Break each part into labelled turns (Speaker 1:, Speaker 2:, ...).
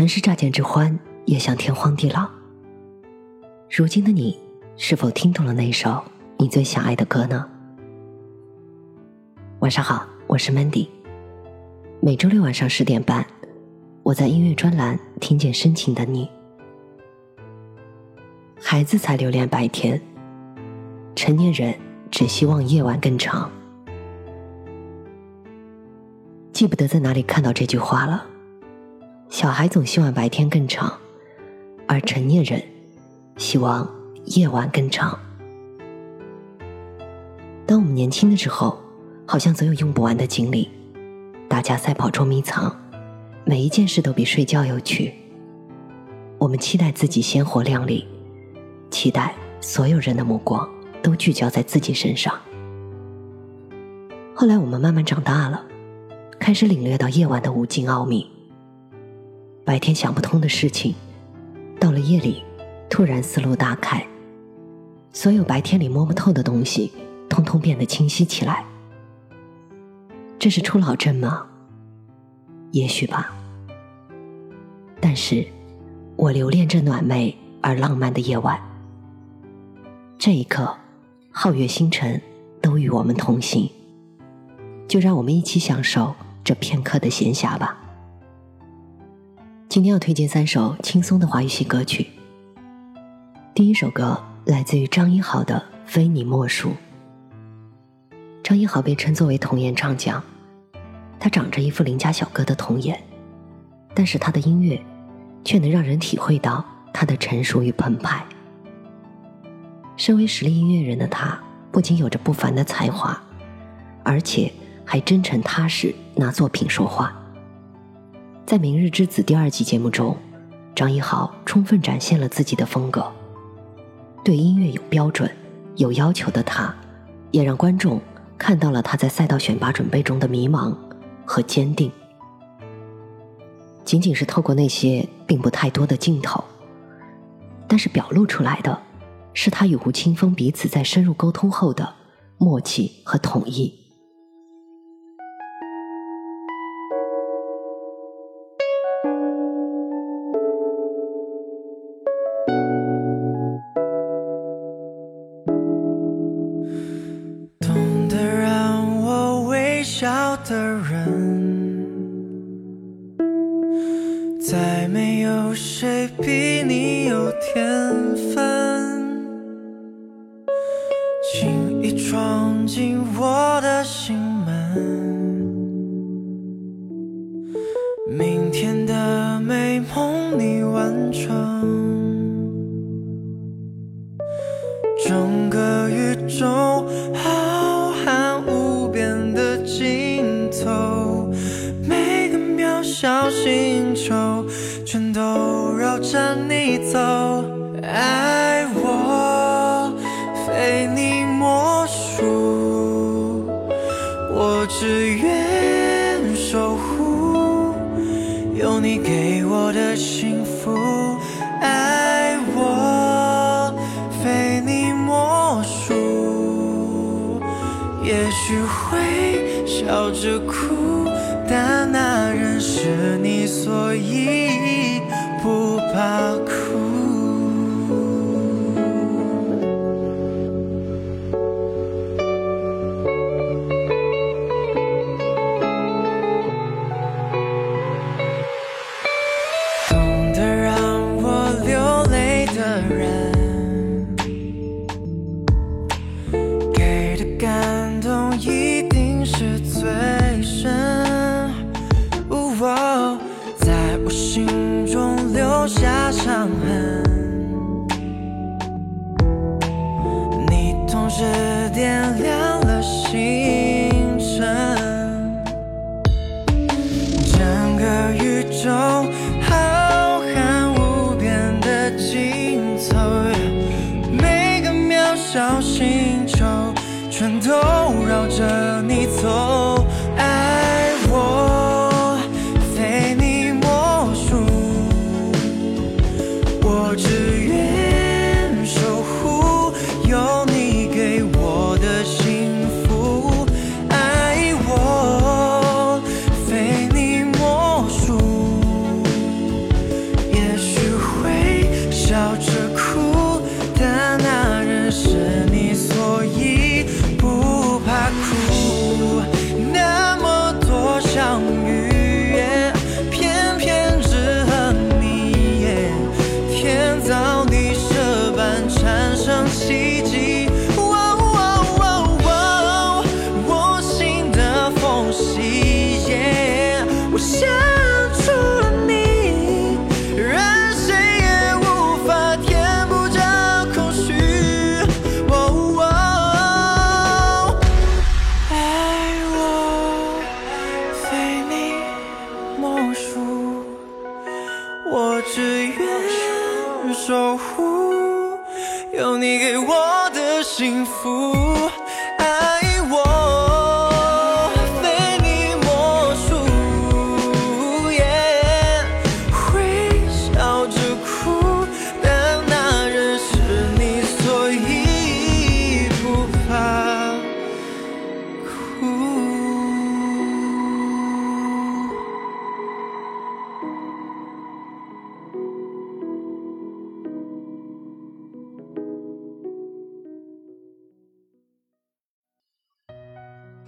Speaker 1: 曾是乍见之欢，也想天荒地老。如今的你，是否听懂了那首你最想爱的歌呢？晚上好，我是 Mandy。每周六晚上十点半，我在音乐专栏听见深情的你。孩子才留恋白天，成年人只希望夜晚更长。记不得在哪里看到这句话了。小孩总希望白天更长，而成年人希望夜晚更长。当我们年轻的时候，好像总有用不完的精力，打架、赛跑、捉迷藏，每一件事都比睡觉有趣。我们期待自己鲜活亮丽，期待所有人的目光都聚焦在自己身上。后来我们慢慢长大了。开始领略到夜晚的无尽奥秘。白天想不通的事情，到了夜里，突然思路大开。所有白天里摸不透的东西，通通变得清晰起来。这是初老症吗？也许吧。但是，我留恋这暖昧而浪漫的夜晚。这一刻，皓月星辰都与我们同行。就让我们一起享受。这片刻的闲暇吧。今天要推荐三首轻松的华语系歌曲。第一首歌来自于张一豪的《非你莫属》。张一豪被称作为童颜唱将，他长着一副邻家小哥的童颜，但是他的音乐却能让人体会到他的成熟与澎湃。身为实力音乐人的他，不仅有着不凡的才华，而且。还真诚踏实拿作品说话。在《明日之子》第二季节目中，张一豪充分展现了自己的风格。对音乐有标准、有要求的他，也让观众看到了他在赛道选拔准备中的迷茫和坚定。仅仅是透过那些并不太多的镜头，但是表露出来的，是他与吴青峰彼此在深入沟通后的默契和统一。
Speaker 2: 比你有天分，着你走，爱我非你莫属，我只愿落下伤痕。你同时点亮了星辰。整个宇宙浩瀚无边的尽头每个渺小星球全都绕着你走。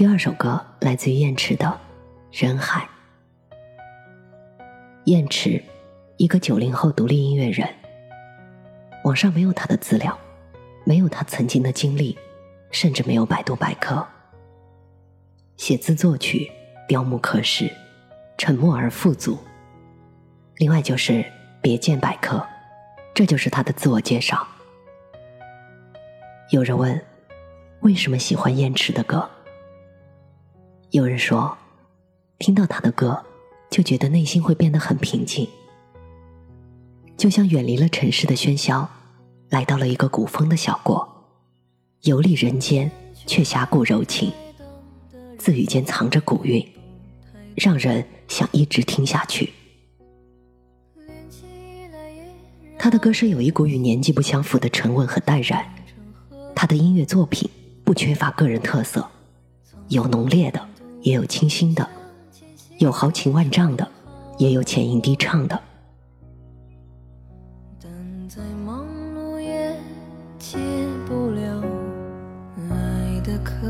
Speaker 1: 第二首歌来自于燕池的《人海》。燕池，一个九零后独立音乐人，网上没有他的资料，没有他曾经的经历，甚至没有百度百科。写字作曲雕木刻石，沉默而富足。另外就是别见百科，这就是他的自我介绍。有人问，为什么喜欢燕池的歌？有人说，听到他的歌，就觉得内心会变得很平静，就像远离了城市的喧嚣，来到了一个古风的小国，游历人间，却侠骨柔情，字语间藏着古韵，让人想一直听下去。他的歌声有一股与年纪不相符的沉稳和淡然，他的音乐作品不缺乏个人特色，有浓烈的。也有清新的，有豪情万丈的，也有浅吟低唱的。
Speaker 3: 但再忙碌也解不了爱的渴，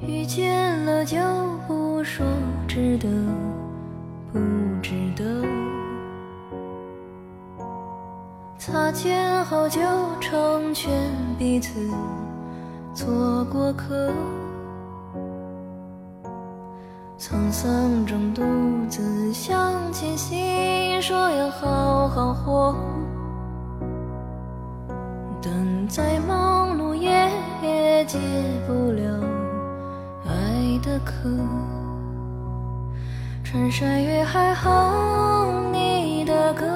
Speaker 3: 遇见了就不说值得不值得，擦肩后就成全彼此。做过客，沧桑中独自向前行，说要好好活。但再忙碌也解不了爱的渴。穿山越海哼你的歌，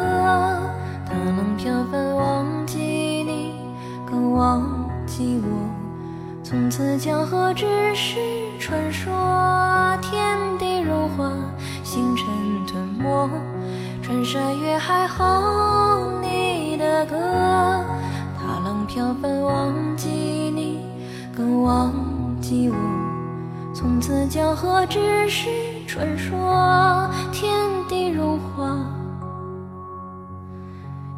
Speaker 3: 从此江河只是传说，天地融化，星辰吞没，穿山越海哼你的歌，踏浪飘翻忘记你，更忘记我。从此江河只是传说，天地融化，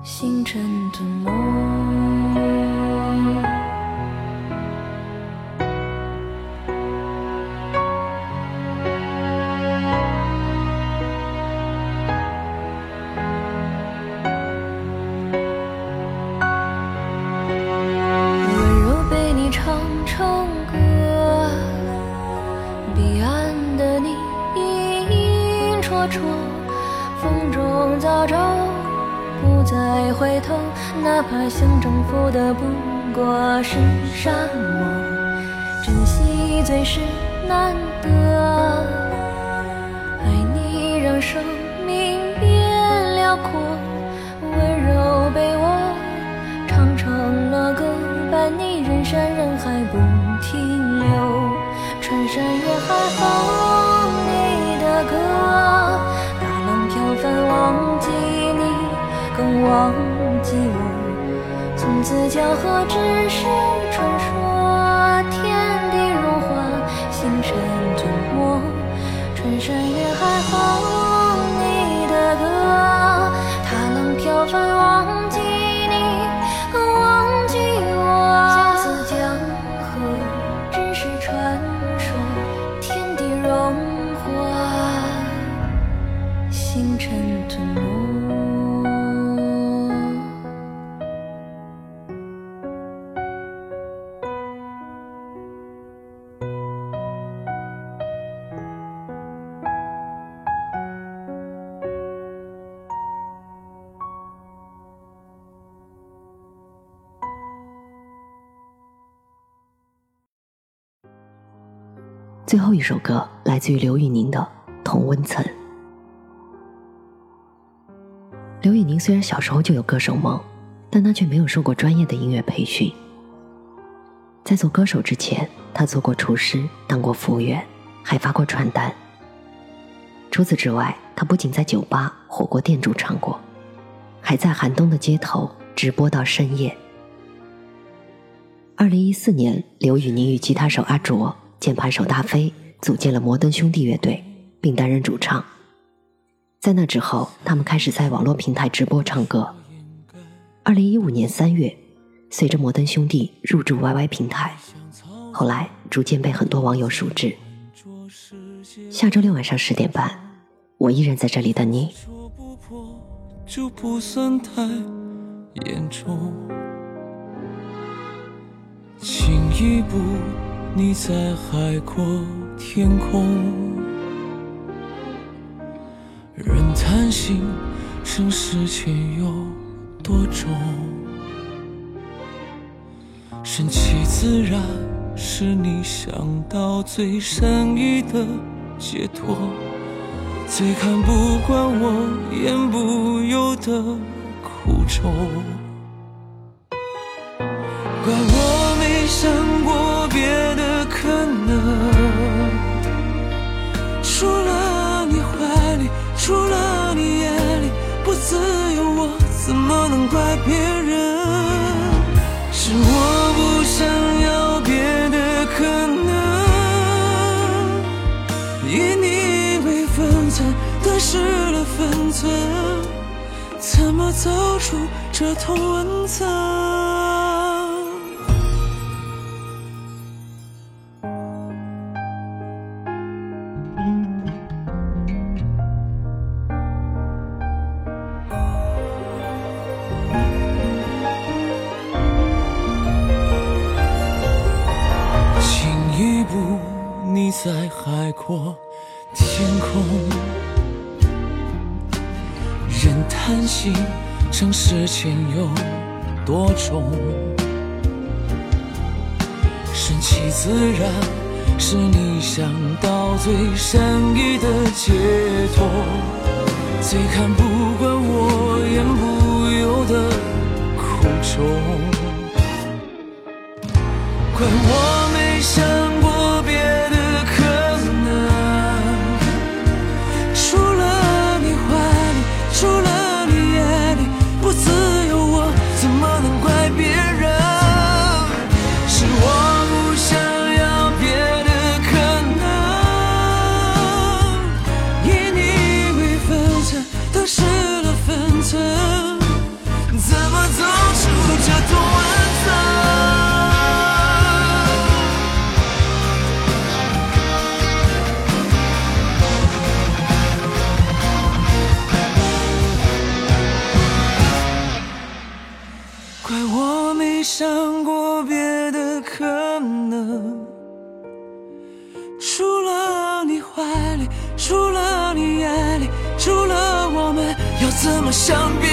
Speaker 3: 星辰吞没。哪怕想征服的不过是沙漠，珍惜最是难得，爱你让生命变辽阔，温柔被我唱成了歌，伴你人山人海不停留，穿山越海哼你的歌，大浪飘翻忘记你，更忘记我。从此江河只是传说，天地融化，星辰吞没，穿山越海哼你的歌，大浪飘翻忘记你，忘记我。从此江河只是传说，天地融化，星辰吞没。
Speaker 1: 最后一首歌来自于刘宇宁的《同温层》。刘宇宁虽然小时候就有歌手梦，但他却没有受过专业的音乐培训。在做歌手之前，他做过厨师，当过服务员，还发过传单。除此之外，他不仅在酒吧、火锅店驻唱过，还在寒冬的街头直播到深夜。二零一四年，刘宇宁与吉他手阿卓、键盘手大飞组建了摩登兄弟乐队，并担任主唱。在那之后，他们开始在网络平台直播唱歌。二零一五年三月。随着摩登兄弟入驻 YY 平台，后来逐渐被很多网友熟知。下周六晚上十点半，我依然在这里等你。
Speaker 4: 就不算太严重。你在海阔天空。人贪心，生世间有多重？顺其自然是你想到最善意的解脱，最看不惯我言不由的苦衷。怪我没想怎么能怪别人？是我不。想要别的可能，以你为分寸，断失了分寸，怎么走出这痛温层？多重？顺其自然，是你想到最善意的解脱。最看不惯我言不由的苦衷，怪我没想。想过别的可能，除了你怀里，除了你眼里，除了我们，要怎么相别？